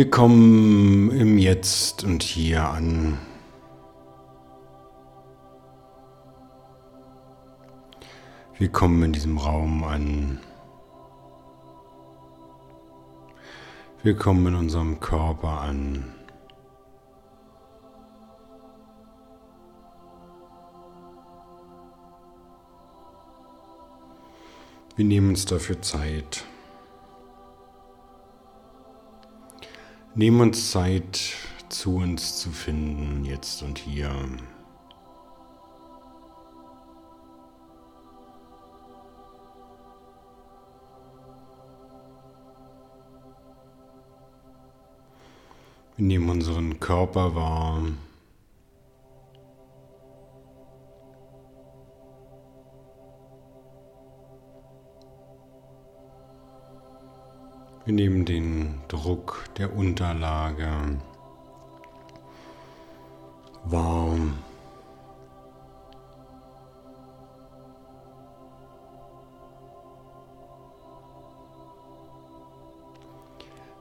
Wir kommen im Jetzt und hier an. Wir kommen in diesem Raum an. Wir kommen in unserem Körper an. Wir nehmen uns dafür Zeit. Nehmen uns Zeit, zu uns zu finden, jetzt und hier. Wir nehmen unseren Körper wahr. Wir nehmen den Druck der Unterlage warm.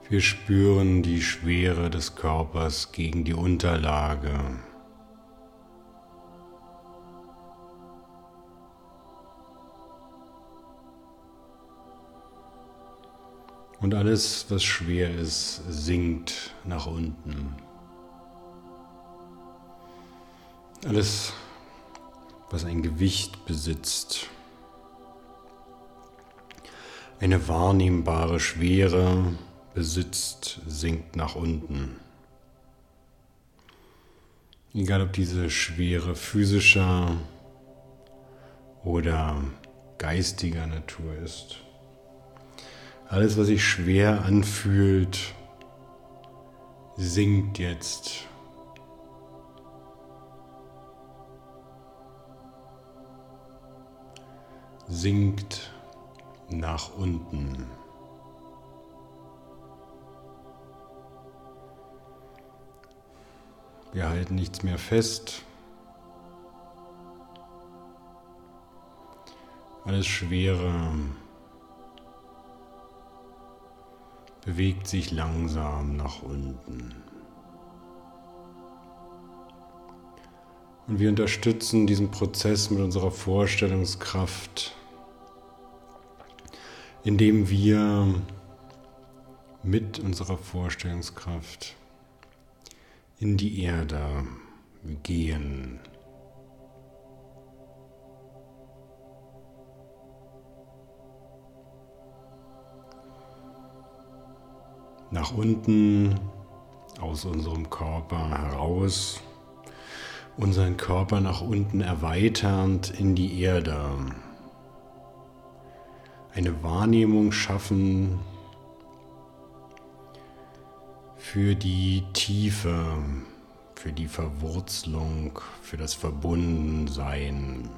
Wir spüren die Schwere des Körpers gegen die Unterlage. Und alles, was schwer ist, sinkt nach unten. Alles, was ein Gewicht besitzt, eine wahrnehmbare Schwere besitzt, sinkt nach unten. Egal ob diese Schwere physischer oder geistiger Natur ist. Alles, was sich schwer anfühlt, sinkt jetzt. Sinkt nach unten. Wir halten nichts mehr fest. Alles Schwere bewegt sich langsam nach unten. Und wir unterstützen diesen Prozess mit unserer Vorstellungskraft, indem wir mit unserer Vorstellungskraft in die Erde gehen. Nach unten aus unserem Körper heraus, unseren Körper nach unten erweiternd in die Erde. Eine Wahrnehmung schaffen für die Tiefe, für die Verwurzelung, für das Verbundensein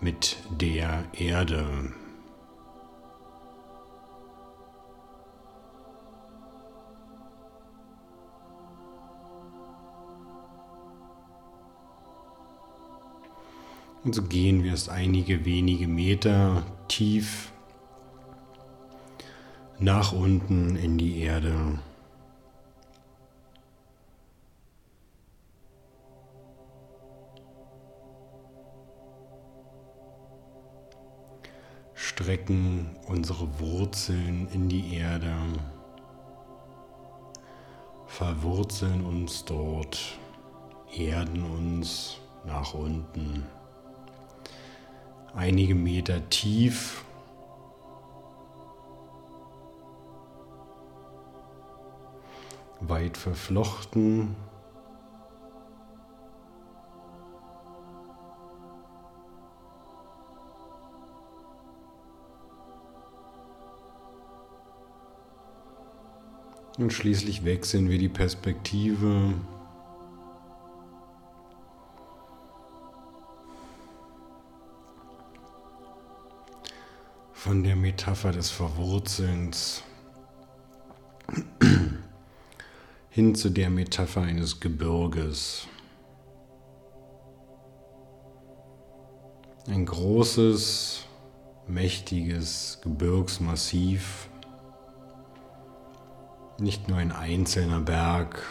mit der Erde. Und so gehen wir es einige wenige Meter tief nach unten in die Erde. Strecken unsere Wurzeln in die Erde, verwurzeln uns dort, erden uns nach unten einige Meter tief. Weit verflochten. Und schließlich wechseln wir die Perspektive von der Metapher des Verwurzelns hin zu der Metapher eines Gebirges. Ein großes, mächtiges Gebirgsmassiv nicht nur ein einzelner Berg,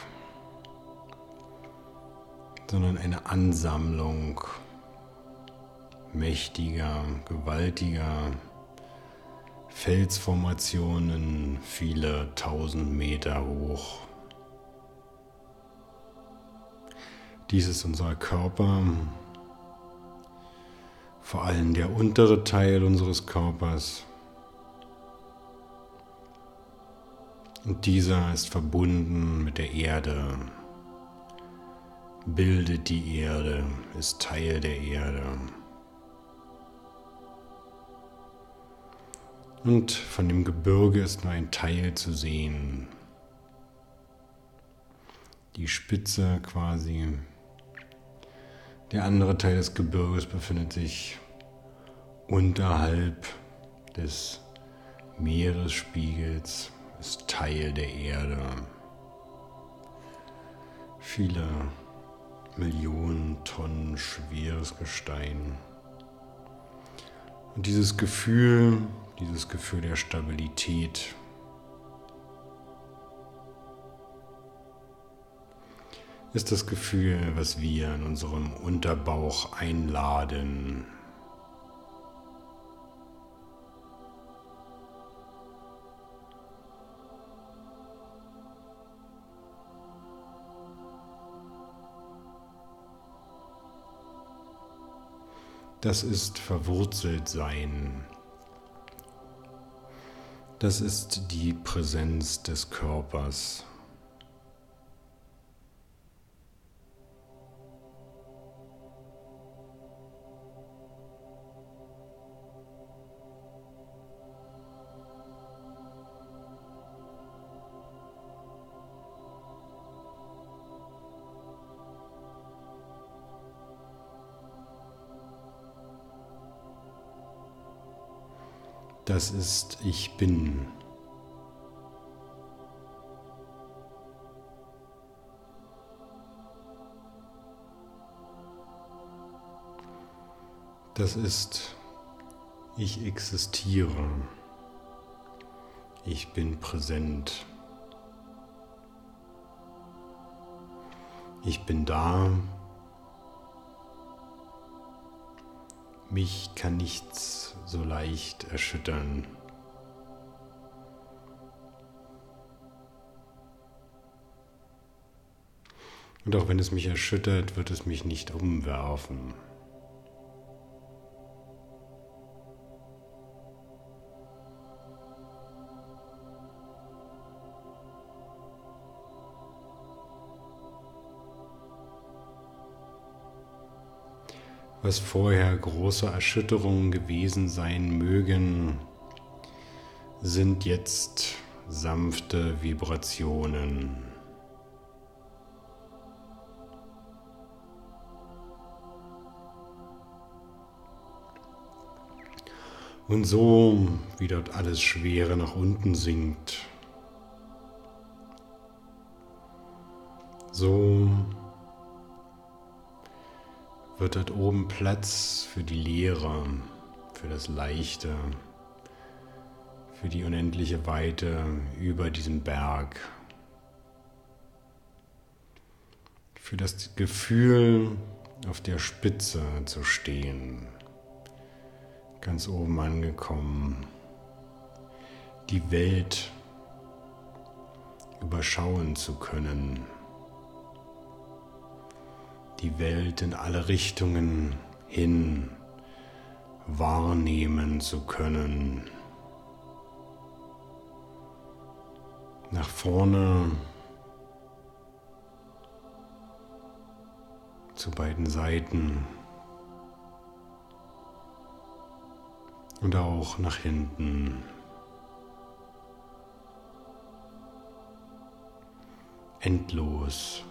sondern eine Ansammlung mächtiger, gewaltiger Felsformationen, viele tausend Meter hoch. Dies ist unser Körper, vor allem der untere Teil unseres Körpers. Und dieser ist verbunden mit der Erde, bildet die Erde, ist Teil der Erde. Und von dem Gebirge ist nur ein Teil zu sehen. Die Spitze quasi. Der andere Teil des Gebirges befindet sich unterhalb des Meeresspiegels, ist Teil der Erde. Viele Millionen Tonnen schweres Gestein. Und dieses Gefühl, dieses Gefühl der Stabilität, ist das Gefühl, was wir in unserem Unterbauch einladen. Das ist verwurzelt sein. Das ist die Präsenz des Körpers. Das ist Ich bin. Das ist Ich existiere. Ich bin präsent. Ich bin da. Mich kann nichts so leicht erschüttern. Und auch wenn es mich erschüttert, wird es mich nicht umwerfen. Was vorher große Erschütterungen gewesen sein mögen, sind jetzt sanfte Vibrationen. Und so, wie dort alles Schwere nach unten sinkt, so wird dort oben Platz für die Leere, für das Leichte, für die unendliche Weite über diesem Berg, für das Gefühl, auf der Spitze zu stehen, ganz oben angekommen, die Welt überschauen zu können die Welt in alle Richtungen hin wahrnehmen zu können. Nach vorne zu beiden Seiten und auch nach hinten. Endlos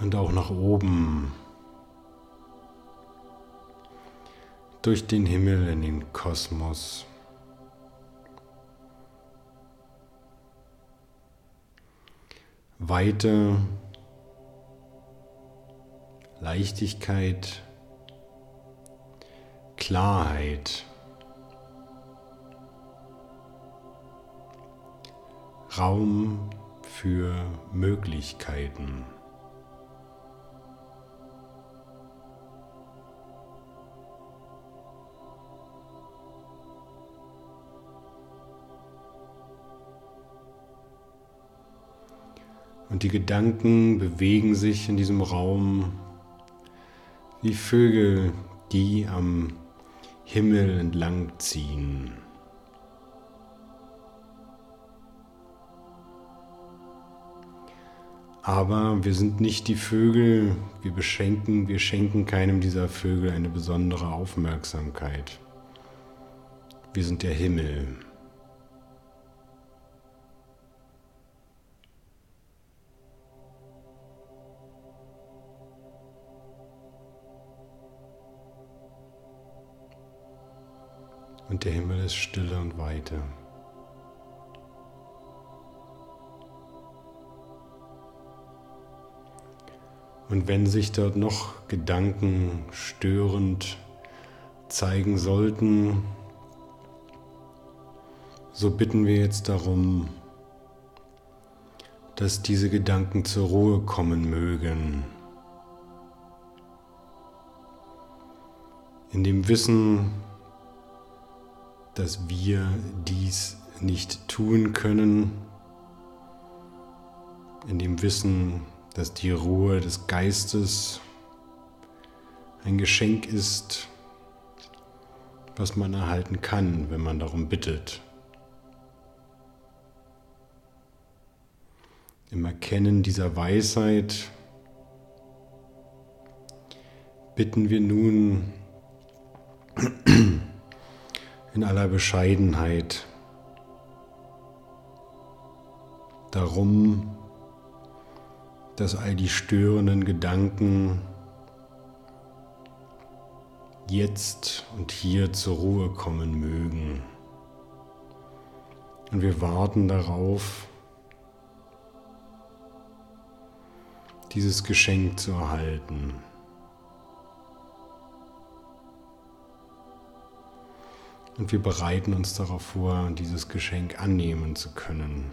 und auch nach oben durch den Himmel in den Kosmos. Weite, Leichtigkeit, Klarheit. Raum für Möglichkeiten. Und die Gedanken bewegen sich in diesem Raum wie Vögel, die am Himmel entlang ziehen. Aber wir sind nicht die Vögel, wir beschenken, wir schenken keinem dieser Vögel eine besondere Aufmerksamkeit. Wir sind der Himmel. Und der Himmel ist Stille und Weite. Und wenn sich dort noch Gedanken störend zeigen sollten, so bitten wir jetzt darum, dass diese Gedanken zur Ruhe kommen mögen. In dem Wissen, dass wir dies nicht tun können, in dem Wissen, dass die Ruhe des Geistes ein Geschenk ist, was man erhalten kann, wenn man darum bittet. Im Erkennen dieser Weisheit bitten wir nun in aller Bescheidenheit darum, dass all die störenden Gedanken jetzt und hier zur Ruhe kommen mögen. Und wir warten darauf, dieses Geschenk zu erhalten. Und wir bereiten uns darauf vor, dieses Geschenk annehmen zu können.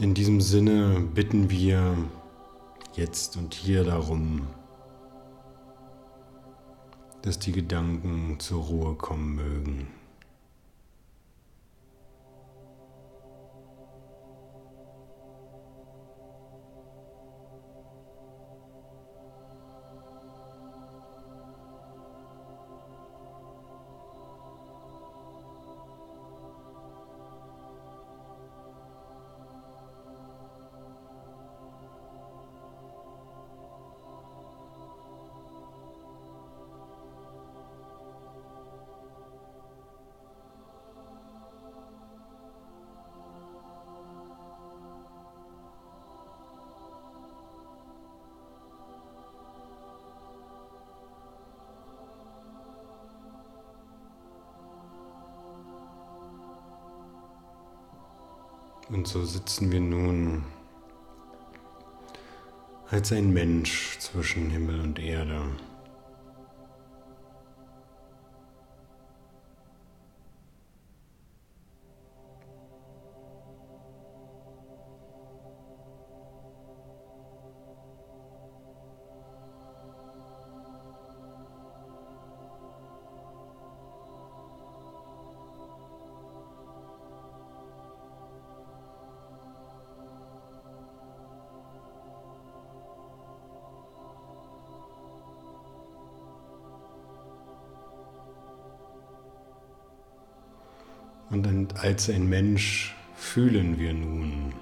In diesem Sinne bitten wir jetzt und hier darum, dass die Gedanken zur Ruhe kommen mögen. Und so sitzen wir nun als ein Mensch zwischen Himmel und Erde. Und als ein Mensch fühlen wir nun.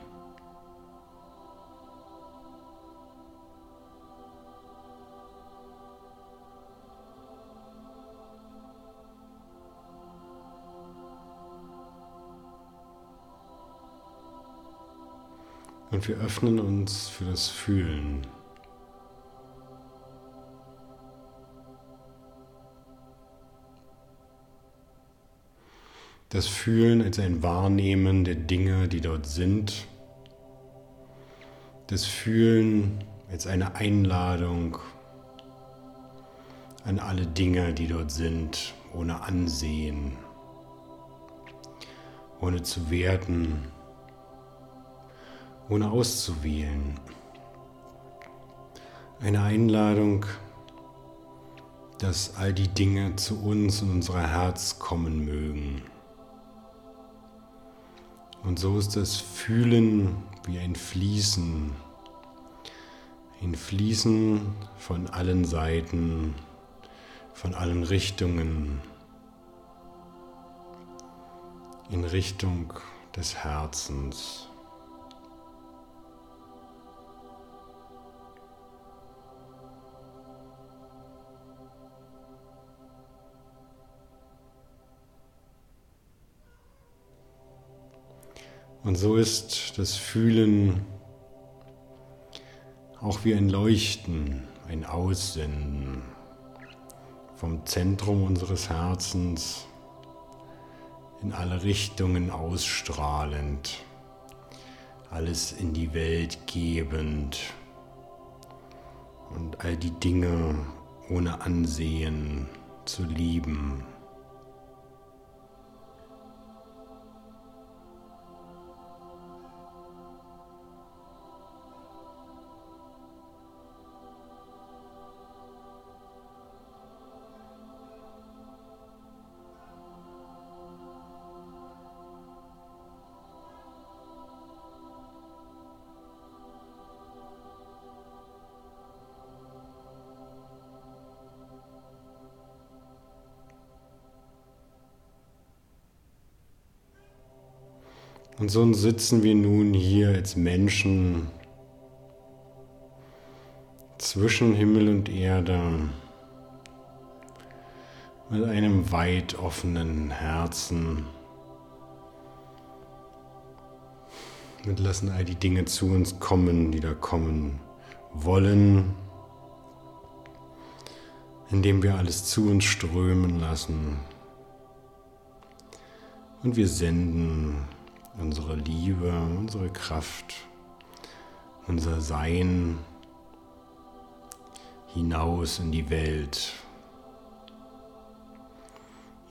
Und wir öffnen uns für das Fühlen. Das Fühlen als ein Wahrnehmen der Dinge, die dort sind, das Fühlen als eine Einladung an alle Dinge, die dort sind, ohne Ansehen, ohne zu werten, ohne auszuwählen. Eine Einladung, dass all die Dinge zu uns in unser Herz kommen mögen. Und so ist das Fühlen wie ein Fließen, ein Fließen von allen Seiten, von allen Richtungen in Richtung des Herzens. Und so ist das Fühlen auch wie ein Leuchten, ein Aussenden vom Zentrum unseres Herzens in alle Richtungen ausstrahlend, alles in die Welt gebend und all die Dinge ohne Ansehen zu lieben. Und so sitzen wir nun hier als Menschen zwischen Himmel und Erde mit einem weit offenen Herzen. Wir lassen all die Dinge zu uns kommen, die da kommen wollen, indem wir alles zu uns strömen lassen. Und wir senden unsere Liebe, unsere Kraft, unser Sein hinaus in die Welt.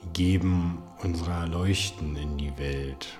Wir geben unsere Erleuchten in die Welt.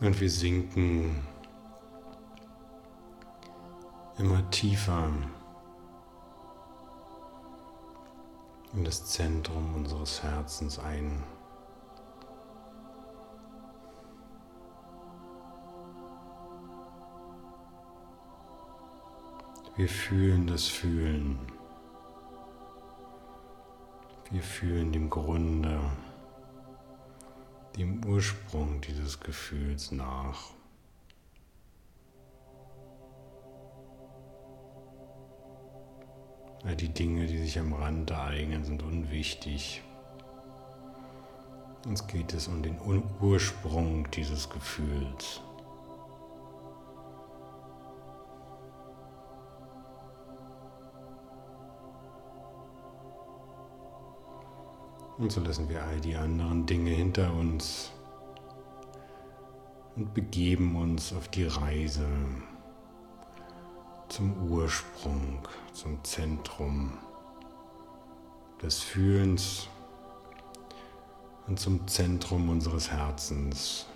Und wir sinken immer tiefer in das Zentrum unseres Herzens ein. Wir fühlen das Fühlen. Wir fühlen dem Grunde dem Ursprung dieses Gefühls nach. All die Dinge, die sich am Rand ereignen, sind unwichtig. Uns geht es um den Ursprung dieses Gefühls. Und so lassen wir all die anderen Dinge hinter uns und begeben uns auf die Reise zum Ursprung, zum Zentrum des Fühlens und zum Zentrum unseres Herzens.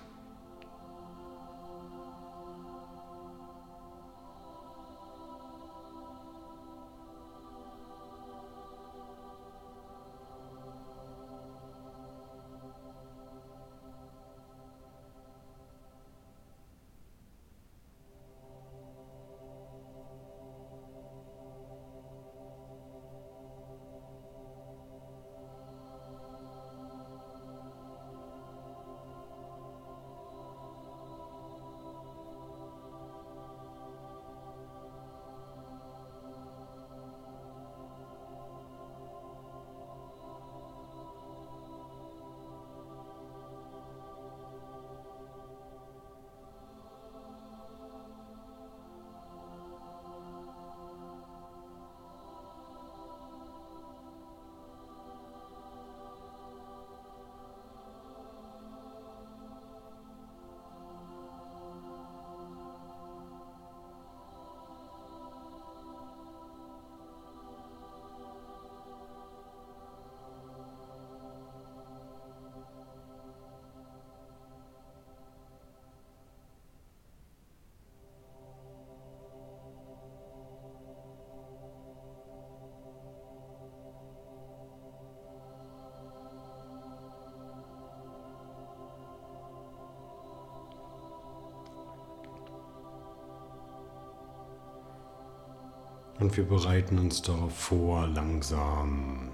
Und wir bereiten uns darauf vor, langsam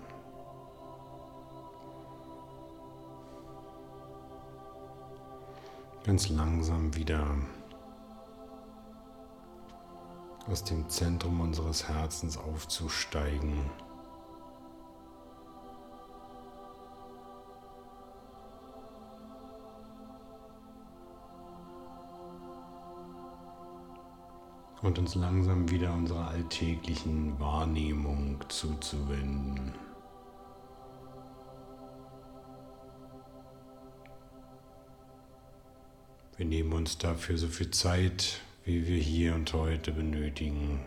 ganz langsam wieder aus dem Zentrum unseres Herzens aufzusteigen. Und uns langsam wieder unserer alltäglichen Wahrnehmung zuzuwenden. Wir nehmen uns dafür so viel Zeit, wie wir hier und heute benötigen.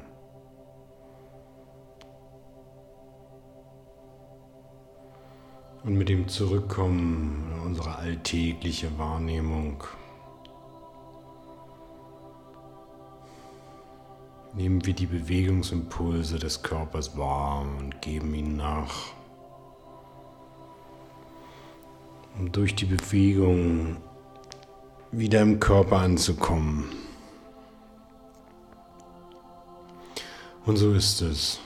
Und mit dem Zurückkommen unserer alltägliche Wahrnehmung Nehmen wir die Bewegungsimpulse des Körpers wahr und geben ihnen nach. Um durch die Bewegung wieder im Körper anzukommen. Und so ist es.